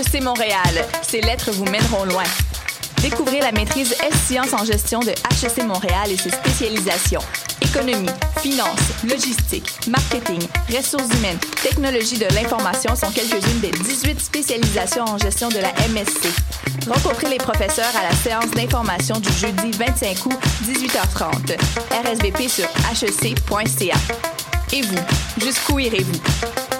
HEC Montréal. Ces lettres vous mèneront loin. Découvrez la maîtrise S-Sciences en gestion de HEC Montréal et ses spécialisations. Économie, finance, logistique, marketing, ressources humaines, technologie de l'information sont quelques-unes des 18 spécialisations en gestion de la MSC. Rencontrez les professeurs à la séance d'information du jeudi 25 août, 18h30. RSVP sur hec.ca. Et vous, jusqu'où irez-vous?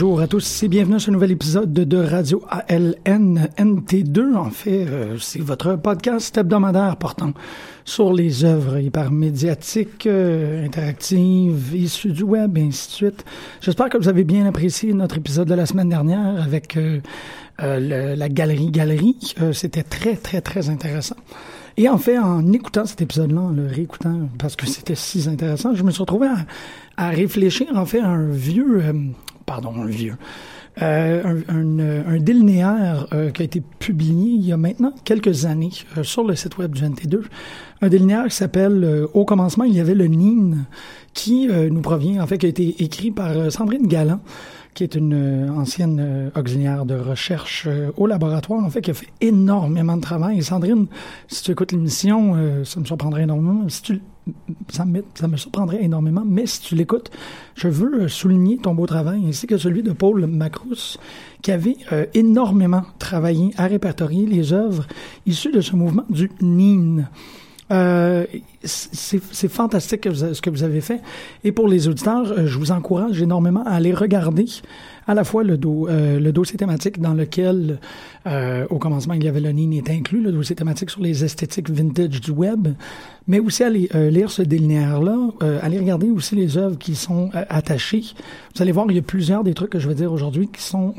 Bonjour à tous et bienvenue à ce nouvel épisode de Radio ALN NT2. En fait, euh, c'est votre podcast hebdomadaire portant sur les œuvres hypermédiatiques, euh, interactives, issues du web et ainsi de suite. J'espère que vous avez bien apprécié notre épisode de la semaine dernière avec euh, la galerie Galerie. C'était très, très, très intéressant. Et en fait, en écoutant cet épisode-là, en le réécoutant, parce que c'était si intéressant, je me suis retrouvé à, à réfléchir en fait à un vieux pardon, un vieux. Euh, un, un, délinéaire euh, qui a été publié il y a maintenant quelques années euh, sur le site web du NT2. Un délinéaire qui s'appelle Au commencement, il y avait le NIN, qui nous provient, en fait, qui a été écrit par Sandrine Galland, qui est une ancienne auxiliaire de recherche au laboratoire, en fait, qui a fait énormément de travail. Et Sandrine, si tu écoutes l'émission, ça me surprendrait énormément. Si tu ça me, surprendrait énormément, mais si tu l'écoutes, je veux souligner ton beau travail, ainsi que celui de Paul Macrous, qui avait euh, énormément travaillé à répertorier les œuvres issues de ce mouvement du NIN. Euh, c'est fantastique ce que vous avez fait. Et pour les auditeurs, euh, je vous encourage énormément à aller regarder à la fois le, do, euh, le dossier thématique dans lequel, euh, au commencement, il y avait le NIN est inclus, le dossier thématique sur les esthétiques vintage du web, mais aussi aller lire ce délinéaire-là, aller regarder aussi les œuvres qui sont attachées. Vous allez voir, il y a plusieurs des trucs que je vais dire aujourd'hui qui sont,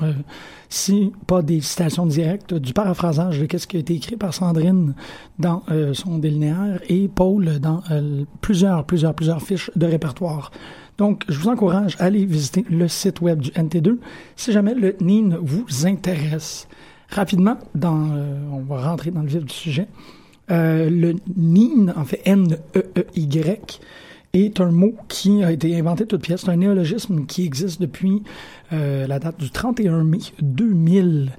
si pas des citations directes, du paraphrasage de qu'est-ce qui a été écrit par Sandrine dans son délinéaire et Paul dans plusieurs, plusieurs, plusieurs fiches de répertoire. Donc, je vous encourage à aller visiter le site web du NT2 si jamais le NIN vous intéresse. Rapidement, dans, euh, on va rentrer dans le vif du sujet. Euh, le NIN, en fait N-E-E-Y, est un mot qui a été inventé toute pièce. C'est un néologisme qui existe depuis euh, la date du 31 mai 2000.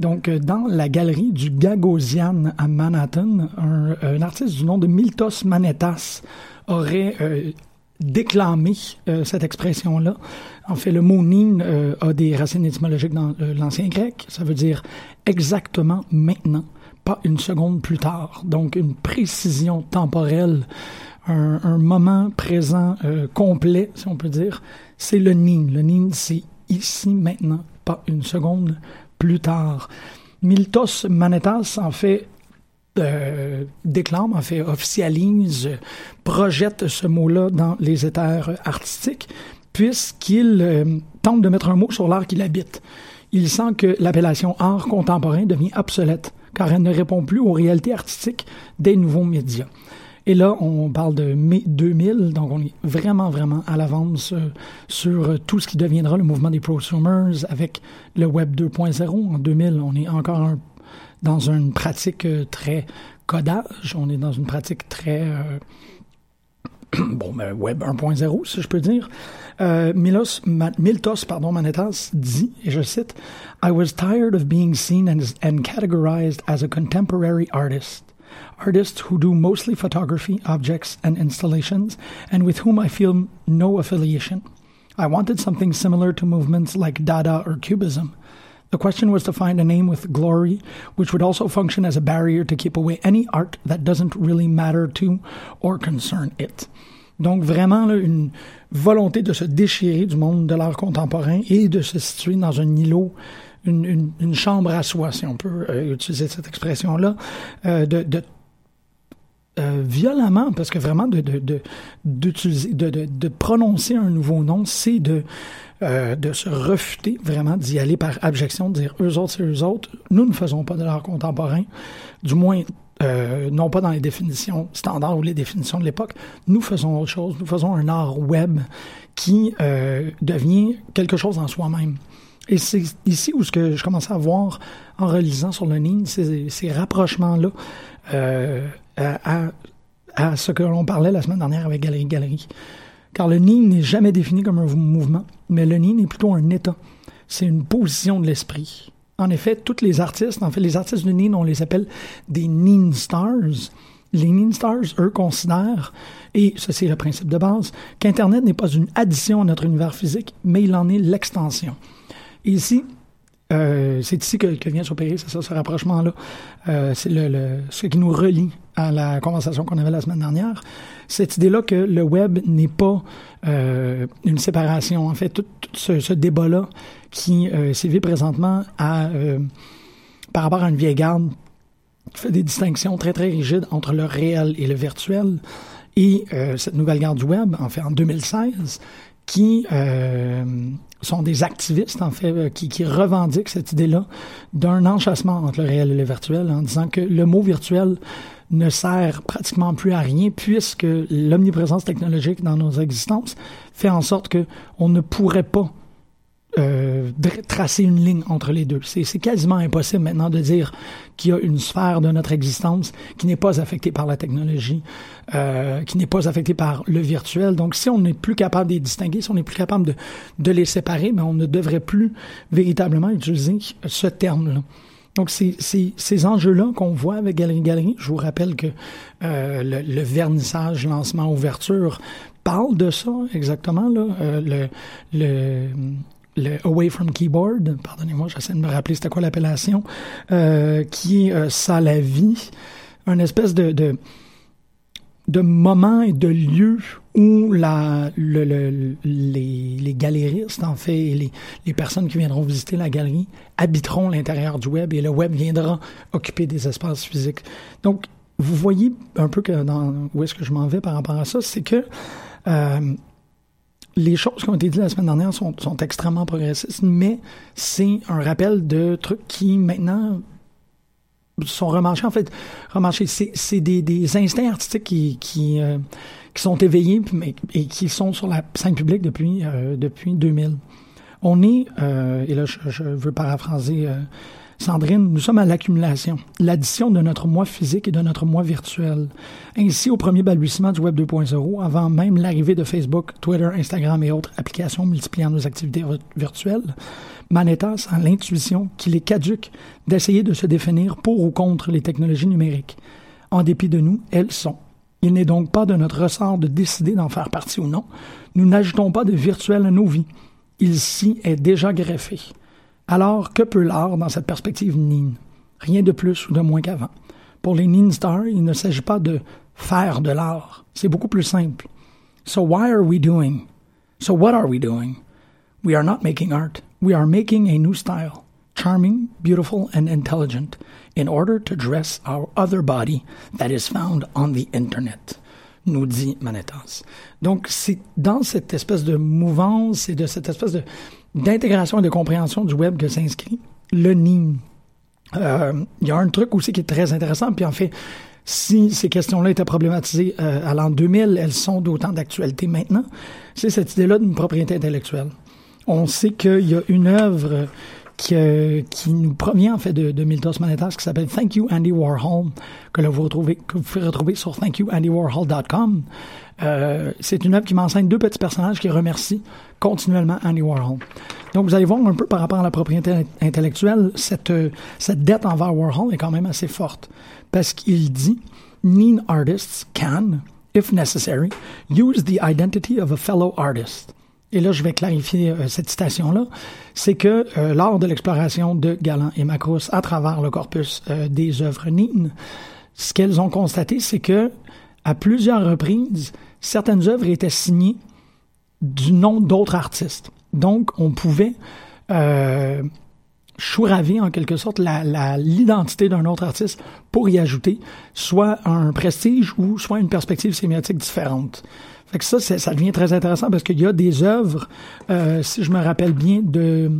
Donc, dans la galerie du Gagosian à Manhattan, un, un artiste du nom de Miltos Manetas aurait déclamer euh, cette expression-là. En fait, le mot nin euh, a des racines étymologiques dans euh, l'ancien grec. Ça veut dire exactement maintenant, pas une seconde plus tard. Donc, une précision temporelle, un, un moment présent complet, si on peut dire. C'est le nin. Le nin, c'est ici, maintenant, pas une seconde plus tard. Miltos Manetas, en fait, euh, déclame, en fait, officialise, projette ce mot-là dans les éthers artistiques, puisqu'il euh, tente de mettre un mot sur l'art qu'il habite. Il sent que l'appellation art contemporain devient obsolète, car elle ne répond plus aux réalités artistiques des nouveaux médias. Et là, on parle de mai 2000, donc on est vraiment, vraiment à l'avance euh, sur tout ce qui deviendra le mouvement des prosumers avec le Web 2.0. En 2000, on est encore dans une pratique euh, très codage, on est dans une pratique très euh, bon, ben, web 1.0, si je peux dire. Euh, Milos, Ma, Miltos Manetas dit, et je cite, I was tired of being seen and categorized as a contemporary artist. Artists who do mostly photography, objects, and installations, and with whom I feel no affiliation. I wanted something similar to movements like Dada or Cubism. The question was to find a name with glory, which would also function as a barrier to keep away any art that doesn't really matter to or concern it. Donc vraiment là, une volonté de se déchirer du monde de l'art contemporain et de se situer dans un îlot, une, chambre à soi, si on peut utiliser cette expression-là, de, de violemment, parce que vraiment de, prononcer un nouveau nom, c'est de, se refuter vraiment d'y aller par abjection, de dire eux autres, c'est eux autres. Nous ne faisons pas de l'art contemporain, du moins euh, non pas dans les définitions standards ou les définitions de l'époque. Nous faisons autre chose. Nous faisons un art web qui euh, devient quelque chose en soi-même. Et c'est ici où ce que je commence à voir en relisant sur le NIN, ces, ces rapprochements-là euh, à, à, ce que l'on parlait la semaine dernière avec Galerie Galerie. Car le NIN n'est jamais défini comme un mouvement, mais le NIN est plutôt un état. C'est une position de l'esprit. En effet, tous les artistes, en fait, les artistes de Neen, on les appelle des Neen Stars. Les Neen Stars, eux, considèrent, et ceci est le principe de base, qu'Internet n'est pas une addition à notre univers physique, mais il en est l'extension. Ici, euh, c'est ici que, vient s'opérer, c'est ça, ce rapprochement-là. Euh, c'est ce qui nous relie à la conversation qu'on avait la semaine dernière. Cette idée-là que le web n'est pas euh, une séparation. En fait, tout, ce, débat-là qui sévit présentement par rapport à une vieille garde qui fait des distinctions très, très rigides entre le réel et le virtuel. Et cette nouvelle garde du web, en fait, en 2016, qui sont des activistes, en fait, euh, qui, revendiquent cette idée-là d'un enchassement entre le réel et le virtuel en disant que le mot virtuel ne sert pratiquement plus à rien puisque l'omniprésence technologique dans nos existences fait en sorte que on ne pourrait pas euh, tracer une ligne entre les deux. C'est quasiment impossible maintenant de dire qu'il y a une sphère de notre existence qui n'est pas affectée par la technologie, euh, qui n'est pas affectée par le virtuel. Donc, si on n'est plus capable de les distinguer, si on n'est plus capable de, de les séparer, mais ben, on ne devrait plus véritablement utiliser ce terme-là. Donc, c'est ces enjeux-là qu'on voit avec Galerie Galerie. Je vous rappelle que euh, le, vernissage, lancement, ouverture parle de ça exactement. Là. Le, le le Away from Keyboard, pardonnez-moi, j'essaie de me rappeler c'était quoi l'appellation, euh, qui est euh, ça la vie, un espèce de, de, de moment et de lieu où la, le, le, les, les galéristes, en fait, et les, les personnes qui viendront visiter la galerie habiteront l'intérieur du web et le web viendra occuper des espaces physiques. Donc, vous voyez un peu que dans, où est-ce que je m'en vais par rapport à ça, c'est que euh, les choses qui ont été dites la semaine dernière sont, extrêmement progressistes, mais c'est un rappel de trucs qui maintenant sont remarchés. En fait, remarchés, c'est des, instincts artistiques qui, qui, euh, sont éveillés et qui sont sur la scène publique depuis, euh, depuis 2000. On est, euh, et là je veux paraphraser Sandrine, nous sommes à l'accumulation, l'addition de notre moi physique et de notre moi virtuel. Ainsi, au premier balbutiement du Web 2.0, avant même l'arrivée de Facebook, Twitter, Instagram et autres applications multipliant nos activités virtuelles, Manetas a l'intuition qu'il est caduque d'essayer de se définir pour ou contre les technologies numériques. En dépit de nous, elles sont. Il n'est donc pas de notre ressort de décider d'en faire partie ou non. Nous n'ajoutons pas de virtuel à nos vies. Il s'y est déjà greffé. Alors, que peut l'art dans cette perspective Nin? Rien de plus ou de moins qu'avant. Pour les Nin Stars, il ne s'agit pas de faire de l'art. C'est beaucoup plus simple. So why are we doing? So what are we doing? We are not making art. We are making a new style. Charming, beautiful, and intelligent in order to dress our other body that is found on the internet nous dit Manetas. Donc, c'est dans cette espèce de mouvance et de cette espèce de d'intégration et de compréhension du web que s'inscrit le NIM. Euh, il y a un truc aussi qui est très intéressant, puis en fait, si ces questions-là étaient problématisées euh, à l'an 2000, elles sont d'autant d'actualité maintenant, c'est cette idée-là d'une propriété intellectuelle. On sait qu'il y a une œuvre qui, euh, qui nous provient en fait de, de Miltos qui s'appelle Thank You Andy Warhol, que, là, vous, retrouvez, que vous pouvez retrouver sur thankyouandywarhol.com. Euh, c'est une œuvre qui m'enseigne deux petits personnages qui remercient continuellement Andy Warhol. Donc, vous allez voir un peu par rapport à la propriété intellectuelle, cette, cette dette envers Warhol est quand même assez forte. Parce qu'il dit, Mean artists can, if necessary, use the identity of a fellow artist. Et là, je vais clarifier euh, cette citation-là. C'est que euh, lors de l'exploration de Galant et Macros à travers le corpus euh, des œuvres Nin, ce qu'elles ont constaté, c'est que à plusieurs reprises, certaines œuvres étaient signées du nom d'autres artistes. Donc, on pouvait euh, chouraver en quelque sorte l'identité d'un autre artiste pour y ajouter soit un prestige ou soit une perspective sémiotique différente. Fait que ça, ça devient très intéressant parce qu'il y a des œuvres, euh, si je me rappelle bien, de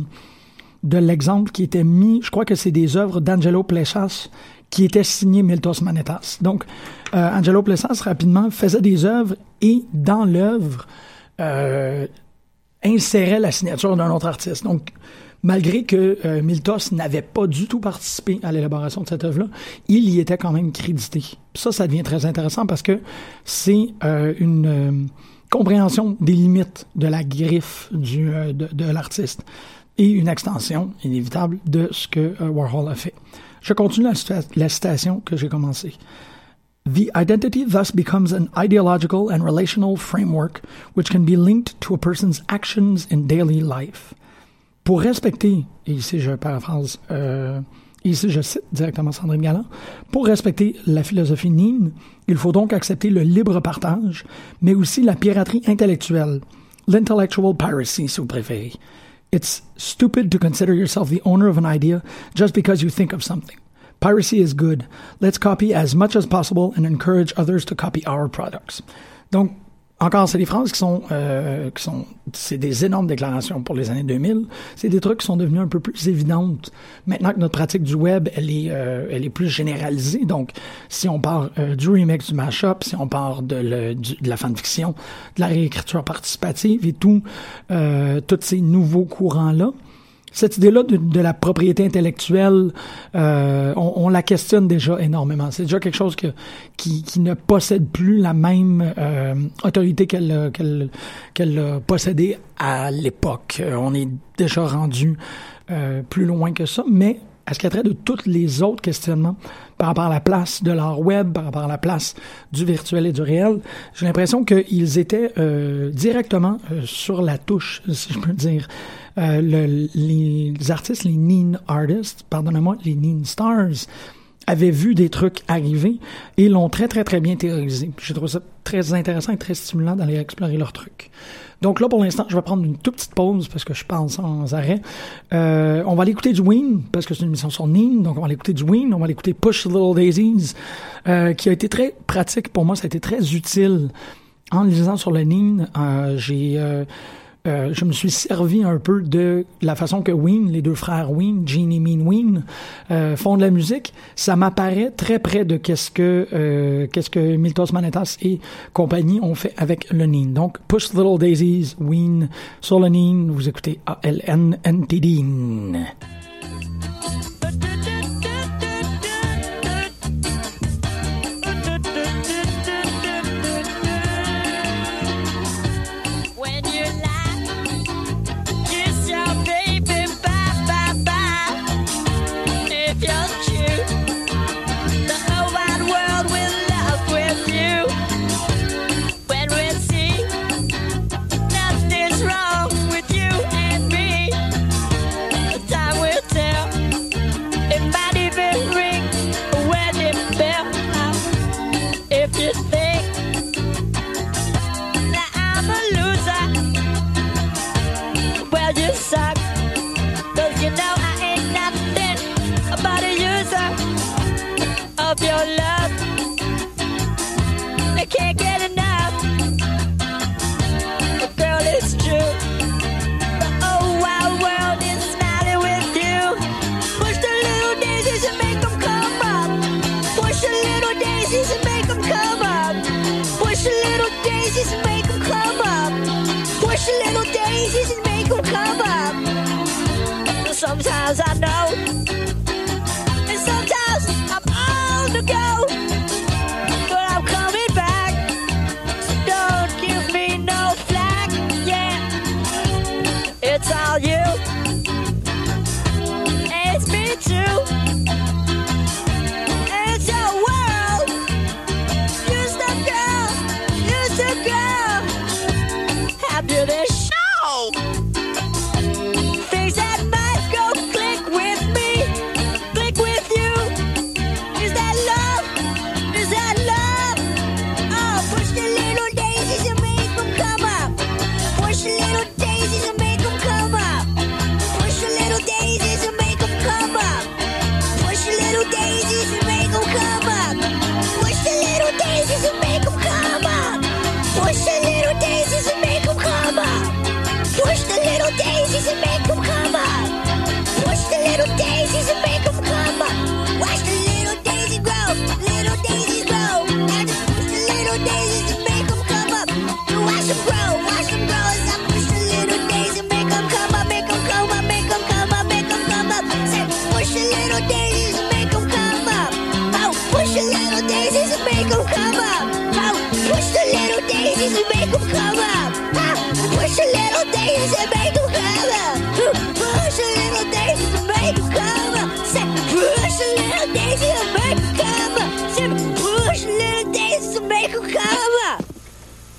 de l'exemple qui était mis, je crois que c'est des œuvres d'Angelo Plechas qui étaient signées Miltos Manetas. Donc, euh, Angelo Plechas, rapidement, faisait des œuvres et dans l'œuvre, euh, insérait la signature d'un autre artiste. Donc, malgré que euh, Miltos n'avait pas du tout participé à l'élaboration de cette œuvre-là, il y était quand même crédité. Ça, ça devient très intéressant parce que c'est euh, une euh, compréhension des limites de la griffe de, de l'artiste et une extension inévitable de ce que Warhol a fait. Je continue la, la citation que j'ai commencée. The identity thus becomes an ideological and relational framework which can be linked to a person's actions in daily life. Pour respecter, et ici je paraphrase, euh, ici je cite directement Sandrine Galland, pour respecter la philosophie Nin, il faut donc accepter le libre partage, mais aussi la piraterie intellectuelle, l'intellectual piracy si vous préférez. It's stupid to consider yourself the owner of an idea just because you think of something. Piracy is good. Let's copy as much as possible and encourage others to copy our products. Donc, encore, c'est des phrases qui sont, euh, qui sont, c'est des énormes déclarations pour les années 2000. C'est des trucs qui sont devenus un peu plus évidentes maintenant que notre pratique du web, elle est, euh, elle est plus généralisée. Donc, si on part euh, du remix, du mashup, si on part de, de la fanfiction, de la réécriture participative et tout, euh, tous ces nouveaux courants là, cette idée-là de, la propriété intellectuelle, euh, on, la questionne déjà énormément. C'est déjà quelque chose que, qui, ne possède plus la même euh, autorité qu'elle qu'elle qu'elle a possédée à l'époque. Euh, on est déjà rendu plus loin que ça, mais à ce qui a trait de tous les autres questionnements par rapport à la place de l'art web, par rapport à la place du virtuel et du réel, j'ai l'impression qu'ils étaient directement sur la touche, si je peux dire. Euh, le, les artistes, les Neen Artists, pardonnez-moi, les Neen Stars, avaient vu des trucs arriver et l'ont très, très, très bien théorisé. J'ai trouvé ça très intéressant et très stimulant d'aller explorer leurs trucs. Donc là, pour l'instant, je vais prendre une toute petite pause parce que je pense sans arrêt. Euh, on va aller écouter du Ween parce que c'est une émission sur Neen. Donc on va aller écouter du Ween. On va aller écouter Push Little Daisies euh, qui a été très pratique pour moi. Ça a été très utile. En lisant sur le Neen, euh, j'ai euh, je me suis servi un peu de la façon que Ween, les deux frères Ween, Gene et Mean Ween, euh, font de la musique. Ça m'apparaît très près de qu'est-ce que euh, Miltos Manetas et compagnie ont fait avec le Neen. Donc, Push Little Daisies, Ween, sur le Neen, vous écoutez A-L-N-N-T-D. Things sometimes I know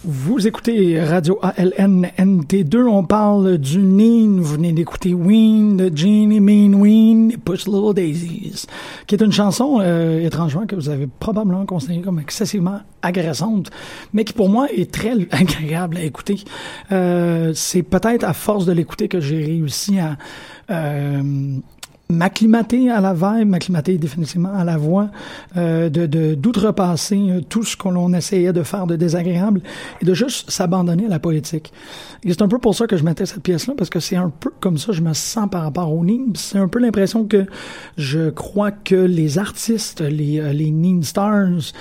Vous écoutez Radio ALN NT2, on parle du Neen, vous venez d'écouter Ween de Jeannie Mean Ween, Push Little Daisies, qui est une chanson, euh, étrangement, que vous avez probablement considérée comme excessivement agressante, mais qui pour moi est très agréable à écouter. Euh, c'est peut-être à force de l'écouter que j'ai réussi à... Euh, m'acclimater à la vibe, m'acclimater définitivement à la voix, euh, de d'outrepasser euh, tout ce qu'on essayait de faire de désagréable et de juste s'abandonner à la poétique. Et c'est un peu pour ça que je mettais cette pièce-là, parce que c'est un peu comme ça que je me sens par rapport au Nîmes. C'est un peu l'impression que je crois que les artistes, les, euh, les Nîmes Stars,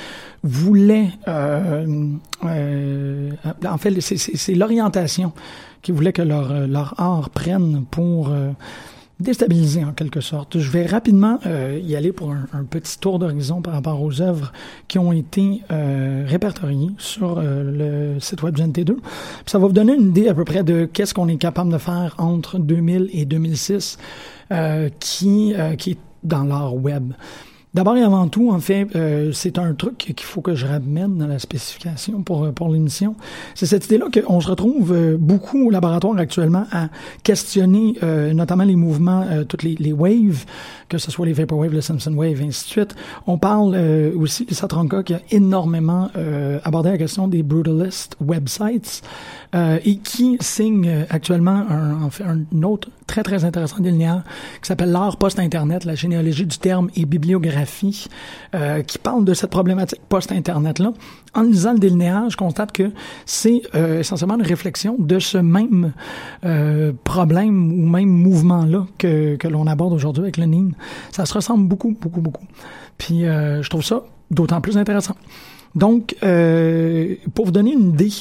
voulaient... Euh, euh, en fait, c'est l'orientation qui voulait que leur, leur art prenne pour déstabilisé en quelque sorte. Je vais rapidement euh, y aller pour un, petit tour d'horizon par rapport aux œuvres qui ont été euh, répertoriées sur euh, le site web du NT2. Puis ça va vous donner une idée à peu près de qu'est-ce qu'on est capable de faire entre 2000 et 2006 euh, qui, euh, qui est dans l'art web. D'abord et avant tout, en fait, euh, c'est un truc qu'il faut que je ramène dans la spécification pour, euh, pour l'émission. C'est cette idée-là qu'on se retrouve euh, beaucoup au laboratoire actuellement à questionner euh, notamment les mouvements, euh, toutes les, les waves, que ce soit les Vaporwave, le Simpson Wave, ainsi de suite. On parle euh, aussi de Satranka qui a énormément abordé la question des brutalist websites et qui signe actuellement un, en un autre très très intéressant linéaire qui s'appelle l'art post-internet, la généalogie du terme et bibliographie, euh, qui parle de cette problématique post-internet-là. En lisant le délinéage, je constate que c'est euh, essentiellement une réflexion de ce même euh, problème ou même mouvement-là que, que l'on aborde aujourd'hui avec le NIN. Ça se ressemble beaucoup, beaucoup, beaucoup. Puis euh, je trouve ça d'autant plus intéressant. Donc, euh, pour vous donner une idée,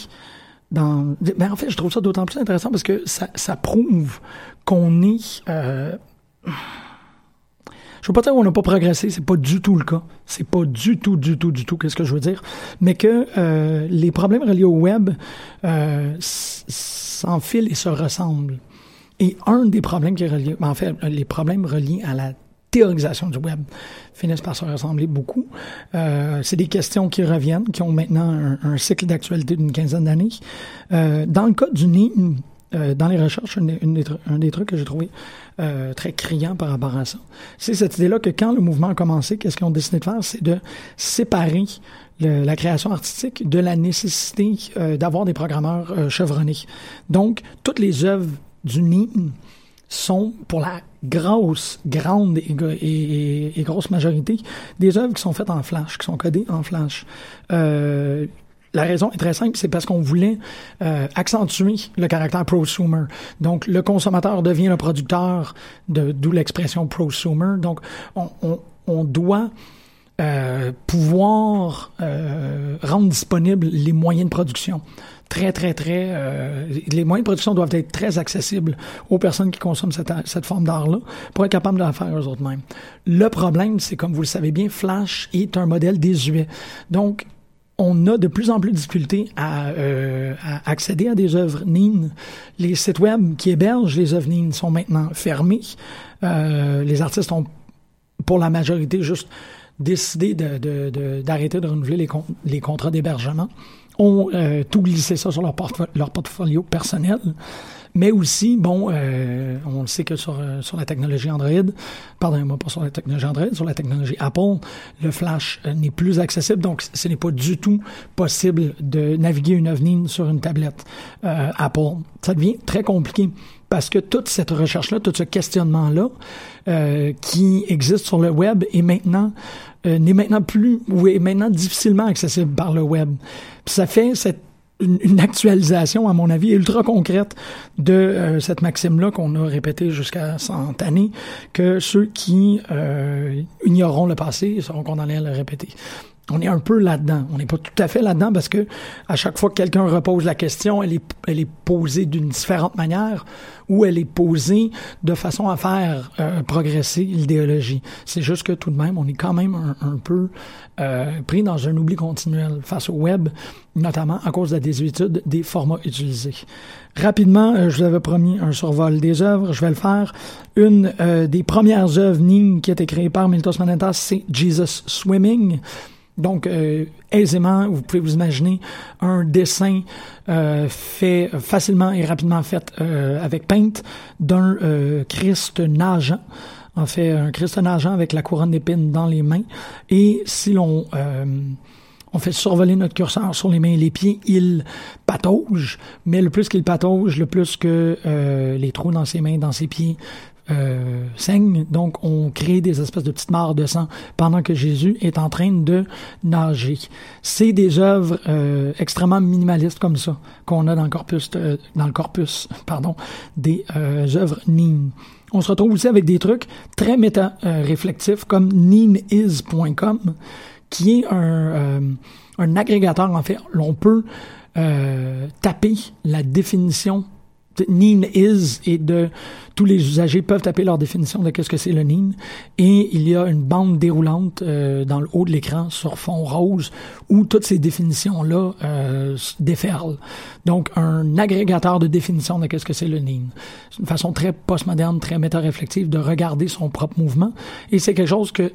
dans, ben en fait, je trouve ça d'autant plus intéressant parce que ça, ça prouve qu'on est. Euh, je veux pas dire qu'on n'a pas progressé, c'est pas du tout le cas. C'est pas du tout, du tout, du tout, qu'est-ce que je veux dire. Mais que euh, les problèmes reliés au web euh, s'enfilent et se ressemblent. Et un des problèmes qui est relié, en fait, les problèmes reliés à la théorisation du web finissent par se ressembler beaucoup. Euh, c'est des questions qui reviennent, qui ont maintenant un, cycle d'actualité d'une quinzaine d'années. Euh, dans le cas du NIM, euh, dans les recherches, un des trucs que j'ai trouvé euh, très criant par rapport à ça, c'est cette idée-là que quand le mouvement a commencé, qu'est-ce qu'ils ont décidé de faire, c'est de séparer la création artistique de la nécessité euh, d'avoir des programmeurs euh, chevronnés. Donc, toutes les œuvres du NIM sont, pour la grosse, grande et, grosse majorité, des œuvres qui sont faites en Flash, qui sont codées en Flash. Euh, la raison est très simple, c'est parce qu'on voulait euh, accentuer le caractère prosumer. Donc, le consommateur devient le producteur, d'où l'expression prosumer. Donc, on, doit euh, pouvoir rendre disponibles les moyens de production. Très, très, très... Euh, les moyens de production doivent être très accessibles aux personnes qui consomment cette, cette forme d'art-là pour être capables de la faire eux-mêmes. Le problème, c'est, comme vous le savez bien, Flash est un modèle désuet. Donc, on a de plus en plus de difficultés à, euh, à accéder à des œuvres NIN. Les sites web qui hébergent les œuvres NIN sont maintenant fermés. Euh, les artistes ont, pour la majorité, juste décidé d'arrêter de, de, de, de renouveler les, les contrats d'hébergement, ont euh, tout glissé ça sur leur, portefo leur portfolio personnel. Mais aussi, bon, euh, on le sait que sur, euh, sur la technologie Android, pardonnez-moi pas sur la technologie Android, sur la technologie Apple, le Flash euh, n'est plus accessible, donc ce n'est pas du tout possible de naviguer une OVNI sur une tablette euh, Apple. Ça devient très compliqué parce que toute cette recherche-là, tout ce questionnement-là euh, qui existe sur le web est maintenant euh, n'est maintenant plus ou est maintenant difficilement accessible par le web. Ça fait cette une, une, actualisation, à mon avis, ultra concrète de euh, cette maxime-là qu'on a répétée jusqu'à 100 années, que ceux qui euh, ignoreront le passé seront condamnés à le répéter. On est un peu là-dedans. On n'est pas tout à fait là-dedans parce que à chaque fois que quelqu'un repose la question, elle est, elle est posée d'une différente manière ou elle est posée de façon à faire euh, progresser l'idéologie. C'est juste que tout de même, on est quand même un, peu euh, pris dans un oubli continuel face au web, notamment à cause de la désuétude des formats utilisés. Rapidement, euh, je vous avais promis un survol des œuvres, je vais le faire. Une euh, des premières œuvres Ning qui a été créée par Miltos Manetas, c'est Jesus Swimming. Donc, euh, aisément, vous pouvez vous imaginer un dessin euh, fait facilement et rapidement fait euh, avec Paint d'un euh, Christ nageant. En fait, un Christ nageant avec la couronne d'épines dans les mains. Et si l'on euh, on fait survoler notre curseur sur les mains et les pieds, il patauge, mais le plus qu'il patauge, le plus que euh, les trous dans ses mains, dans ses pieds euh. Donc, on crée des espèces de petites mares de sang pendant que Jésus est en train de nager. C'est des œuvres euh, extrêmement minimalistes comme ça qu'on a dans le corpus, euh, dans le corpus, pardon, des œuvres Nin. On se retrouve aussi avec des trucs très méta-réflectifs comme ninis.com qui est un, un agrégateur, en fait. On peut taper la définition Nin is et de tous les usagers peuvent taper leur définition de qu'est-ce que c'est le Nin et il y a une bande déroulante euh, dans le haut de l'écran sur fond rose où toutes ces définitions là euh, déferlent. Donc un agrégateur de définition de qu'est-ce que c'est le Nin c'est une façon très postmoderne très méta-réflective de regarder son propre mouvement. Et c'est quelque chose que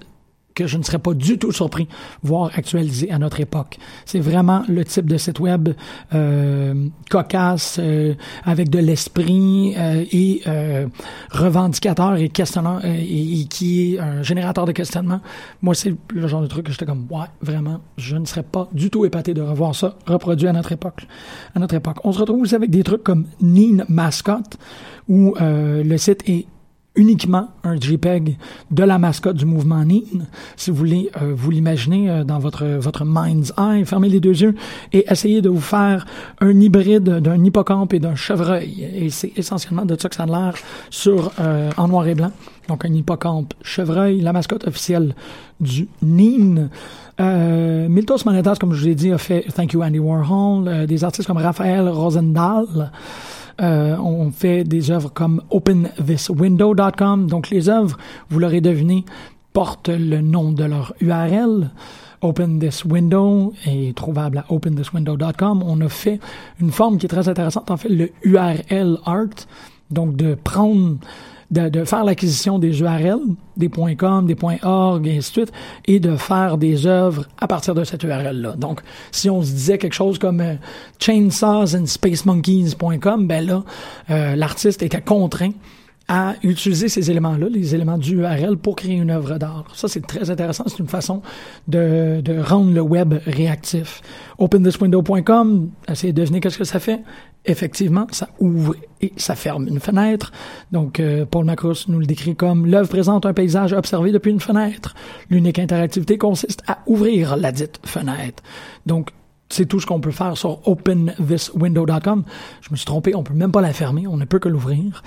que je ne serais pas du tout surpris voir actualisé à notre époque. C'est vraiment le type de site web euh, cocasse, euh, avec de l'esprit euh, et euh, revendicateur et questionnant euh, et, qui est un générateur de questionnement. Moi, c'est le genre de truc que j'étais comme ouais, vraiment, je ne serais pas du tout épaté de revoir ça reproduit à notre époque. À notre époque, on se retrouve aussi avec des trucs comme Neen Mascot où euh, le site est uniquement un JPEG de la mascotte du mouvement Nin. Si vous voulez euh, vous l'imaginer euh, dans votre votre mind's eye, fermez les deux yeux et essayez de vous faire un hybride d'un hippocampe et d'un chevreuil. Et c'est essentiellement de ça que ça a l'air sur euh, en noir et blanc. Donc un hippocampe chevreuil, la mascotte officielle du Nin. Euh, Miltos Manetas, comme je vous ai dit, a fait Thank You Andy Warhol, euh, des artistes comme Raphaël Rosendahl. Euh, on fait des œuvres comme OpenThisWindow.com. Donc les œuvres, vous l'aurez deviné, portent le nom de leur URL. Open Window est trouvable à OpenThisWindow.com. On a fait une forme qui est très intéressante, en fait, le URL art. Donc de prendre de, de, faire l'acquisition des URL, des .com, des .org, et ainsi de suite, et de faire des œuvres à partir de cette URL-là. Donc, si on se disait quelque chose comme euh, Chainsaws ben là, euh, l'artiste était contraint à utiliser ces éléments-là, les éléments du URL, pour créer une œuvre d'art. Ça, c'est très intéressant. C'est une façon de, de rendre le web réactif. OpenThisWindow.com, essayez de deviner qu'est-ce que ça fait. Effectivement, ça ouvre et ça ferme une fenêtre. Donc, euh, Paul Macross nous le décrit comme l'œuvre présente un paysage observé depuis une fenêtre. L'unique interactivité consiste à ouvrir la dite fenêtre. Donc, c'est tout ce qu'on peut faire sur OpenThisWindow.com. Je me suis trompé, on peut même pas la fermer, on ne peut que l'ouvrir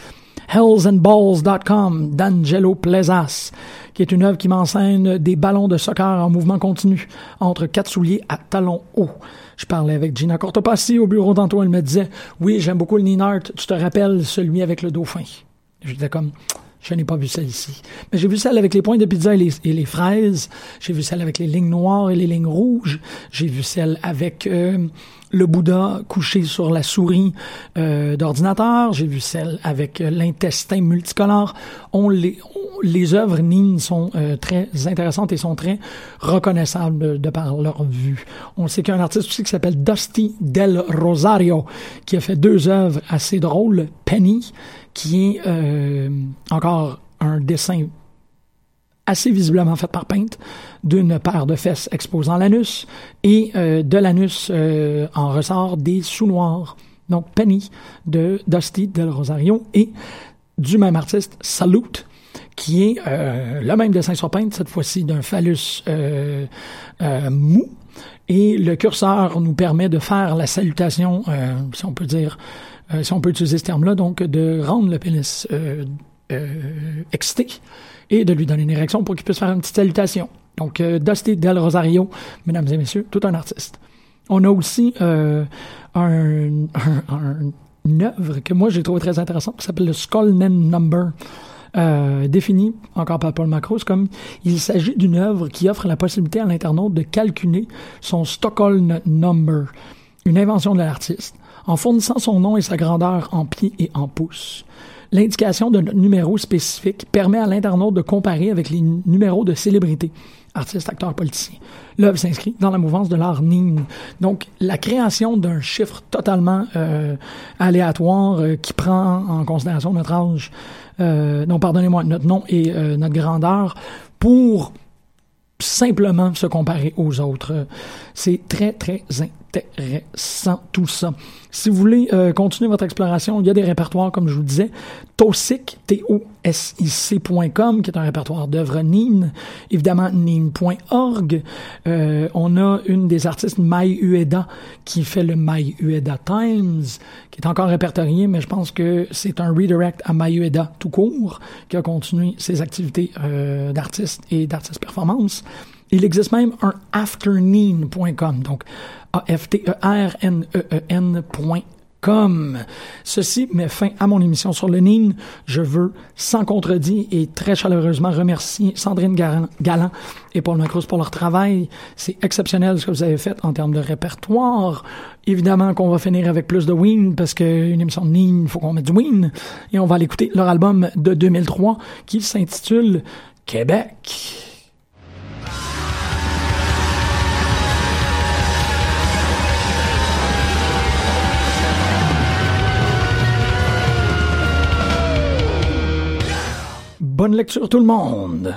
hellsandballs.com d'Angelo Plezas, qui est une œuvre qui m'enseigne des ballons de soccer en mouvement continu entre quatre souliers à talons hauts. Je parlais avec Gina Cortopassi au bureau tantôt, elle me disait « Oui, j'aime beaucoup le Nine Art, tu te rappelles celui avec le dauphin? » J'étais comme « Je n'ai pas vu celle ici. Mais j'ai vu celle avec les points de pizza et les, fraises. J'ai vu celle avec les lignes noires et les lignes rouges. J'ai vu celle avec euh, le Bouddha couché sur la souris euh, d'ordinateur. J'ai vu celle avec euh, l'intestin multicolore. On les, les œuvres Nin sont très intéressantes et sont très reconnaissables de par leur vue. On sait qu'il y a un artiste aussi qui s'appelle Dusty Del Rosario qui a fait deux œuvres assez drôles. Penny, qui est euh, encore un dessin assez visiblement fait par Paint, d'une paire de fesses exposant l'anus et euh, de l'anus euh, en ressort des sous-noirs. Donc Penny de Dusty Del Rosario et du même artiste Salute qui est le même dessin sur Paint, cette fois-ci d'un phallus mou. Et le curseur nous permet de faire la salutation, si on peut dire, si on peut utiliser ce terme-là, donc de rendre le pénis excité et de lui donner une érection pour qu'il puisse faire une petite salutation. Donc, euh, Dusty Del Rosario, mesdames et messieurs, tout un artiste. On a aussi euh, un, un, une œuvre que moi j'ai trouvé très intéressante qui s'appelle le Skullnen Number. Euh, défini encore par Paul Macros comme il s'agit d'une œuvre qui offre la possibilité à l'internaute de calculer son Stockholm Number, une invention de l'artiste, en fournissant son nom et sa grandeur en pieds et en pouces. L'indication d'un numéro spécifique permet à l'internaute de comparer avec les numéros de célébrités artiste, acteur, politicien. L'œuvre s'inscrit dans la mouvance de l'art Ning. Donc, la création d'un chiffre totalement euh, aléatoire euh, qui prend en considération notre âge, euh, non, pardonnez-moi, notre nom et notre grandeur pour simplement se comparer aux autres. C'est très, très intéressant tout ça. Si vous voulez euh, continuer votre exploration, il y a des répertoires, comme je vous disais. Tosic, T-O-S-I-C.com, qui est un répertoire d'œuvres NIN. Évidemment, NIN.org. Euh, on a une des artistes, Mai Ueda, qui fait le Mai Ueda Times, qui est encore répertorié, mais je pense que c'est un redirect à Mai Ueda tout court, qui a continué ses activités euh, d'artiste et d'artiste performance. Il existe même un afternoon.com, donc A-F-T-E-R-N-E-E-N.com. Ceci met fin à mon émission sur le NIN. Je veux, sans contredit et très chaleureusement, remercier Sandrine Galland et Paul Macruz pour leur travail. C'est exceptionnel ce que vous avez fait en termes de répertoire. Évidemment qu'on va finir avec plus de Ween parce qu'une émission de NIN, il faut qu'on mette du Ween. Et on va aller écouter leur album de 2003 qui s'intitule Québec. Bonne lecture tout le monde.